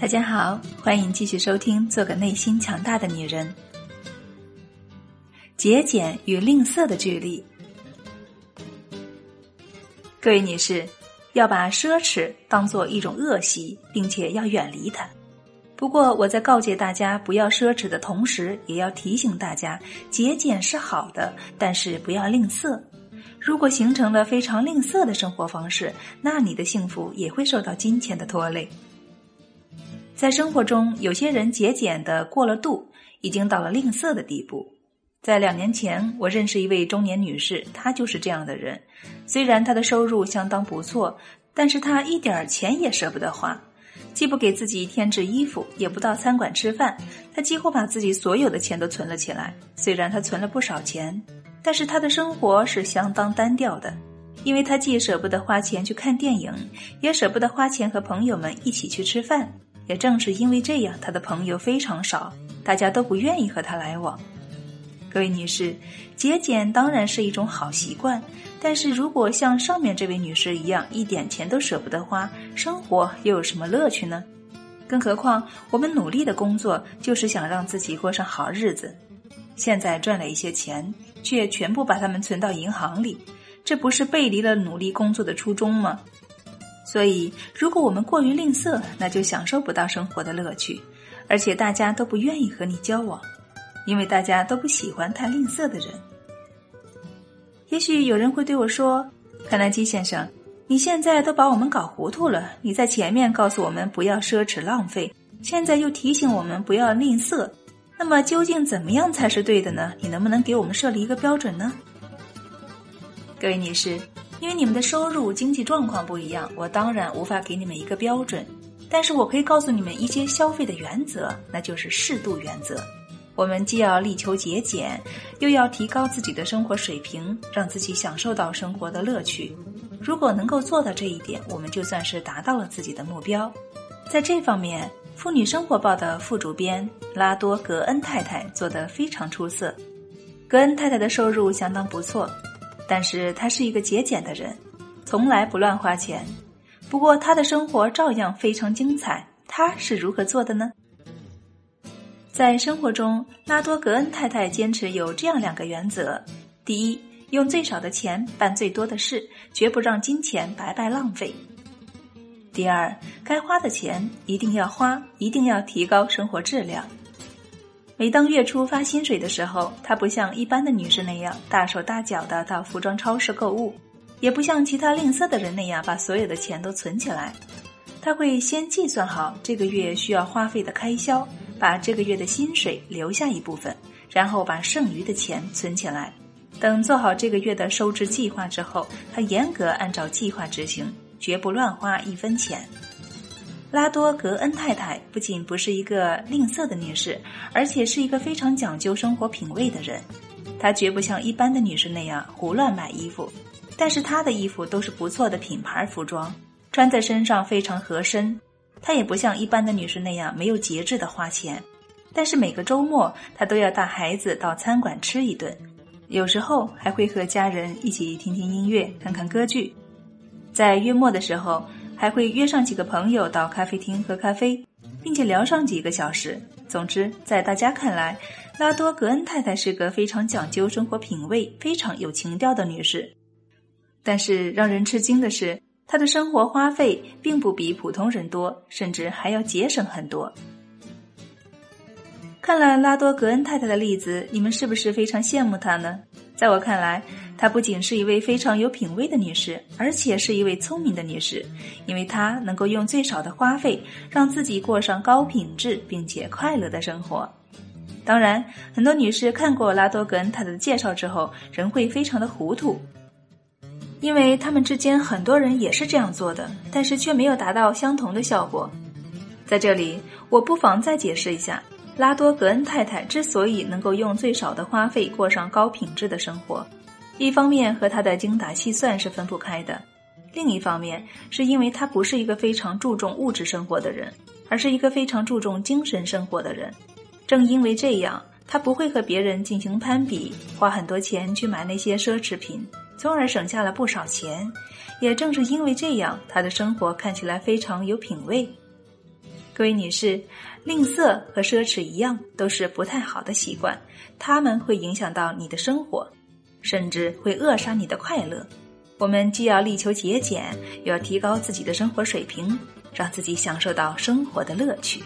大家好，欢迎继续收听《做个内心强大的女人》。节俭与吝啬的距离。各位女士，要把奢侈当做一种恶习，并且要远离它。不过，我在告诫大家不要奢侈的同时，也要提醒大家，节俭是好的，但是不要吝啬。如果形成了非常吝啬的生活方式，那你的幸福也会受到金钱的拖累。在生活中，有些人节俭的过了度，已经到了吝啬的地步。在两年前，我认识一位中年女士，她就是这样的人。虽然她的收入相当不错，但是她一点钱也舍不得花，既不给自己添置衣服，也不到餐馆吃饭。她几乎把自己所有的钱都存了起来。虽然她存了不少钱，但是她的生活是相当单调的，因为她既舍不得花钱去看电影，也舍不得花钱和朋友们一起去吃饭。也正是因为这样，他的朋友非常少，大家都不愿意和他来往。各位女士，节俭当然是一种好习惯，但是如果像上面这位女士一样，一点钱都舍不得花，生活又有什么乐趣呢？更何况，我们努力的工作就是想让自己过上好日子，现在赚了一些钱，却全部把它们存到银行里，这不是背离了努力工作的初衷吗？所以，如果我们过于吝啬，那就享受不到生活的乐趣，而且大家都不愿意和你交往，因为大家都不喜欢太吝啬的人。也许有人会对我说：“卡耐基先生，你现在都把我们搞糊涂了。你在前面告诉我们不要奢侈浪费，现在又提醒我们不要吝啬，那么究竟怎么样才是对的呢？你能不能给我们设立一个标准呢？”各位女士。因为你们的收入、经济状况不一样，我当然无法给你们一个标准，但是我可以告诉你们一些消费的原则，那就是适度原则。我们既要力求节俭，又要提高自己的生活水平，让自己享受到生活的乐趣。如果能够做到这一点，我们就算是达到了自己的目标。在这方面，《妇女生活报》的副主编拉多格恩太太做得非常出色。格恩太太的收入相当不错。但是他是一个节俭的人，从来不乱花钱。不过他的生活照样非常精彩。他是如何做的呢？在生活中，拉多格恩太太坚持有这样两个原则：第一，用最少的钱办最多的事，绝不让金钱白白浪费；第二，该花的钱一定要花，一定要提高生活质量。每当月初发薪水的时候，她不像一般的女士那样大手大脚的到服装超市购物，也不像其他吝啬的人那样把所有的钱都存起来。她会先计算好这个月需要花费的开销，把这个月的薪水留下一部分，然后把剩余的钱存起来。等做好这个月的收支计划之后，她严格按照计划执行，绝不乱花一分钱。拉多格恩太太不仅不是一个吝啬的女士，而且是一个非常讲究生活品味的人。她绝不像一般的女士那样胡乱买衣服，但是她的衣服都是不错的品牌服装，穿在身上非常合身。她也不像一般的女士那样没有节制的花钱，但是每个周末她都要带孩子到餐馆吃一顿，有时候还会和家人一起听听音乐、看看歌剧。在月末的时候。还会约上几个朋友到咖啡厅喝咖啡，并且聊上几个小时。总之，在大家看来，拉多格恩太太是个非常讲究生活品味、非常有情调的女士。但是让人吃惊的是，她的生活花费并不比普通人多，甚至还要节省很多。看了拉多格恩太太的例子，你们是不是非常羡慕她呢？在我看来，她不仅是一位非常有品位的女士，而且是一位聪明的女士，因为她能够用最少的花费，让自己过上高品质并且快乐的生活。当然，很多女士看过拉多格恩太太的介绍之后，仍会非常的糊涂，因为他们之间很多人也是这样做的，但是却没有达到相同的效果。在这里，我不妨再解释一下。拉多格恩太太之所以能够用最少的花费过上高品质的生活，一方面和她的精打细算是分不开的，另一方面是因为她不是一个非常注重物质生活的人，而是一个非常注重精神生活的人。正因为这样，她不会和别人进行攀比，花很多钱去买那些奢侈品，从而省下了不少钱。也正是因为这样，她的生活看起来非常有品味。各位女士，吝啬和奢侈一样，都是不太好的习惯，它们会影响到你的生活，甚至会扼杀你的快乐。我们既要力求节俭，又要提高自己的生活水平，让自己享受到生活的乐趣。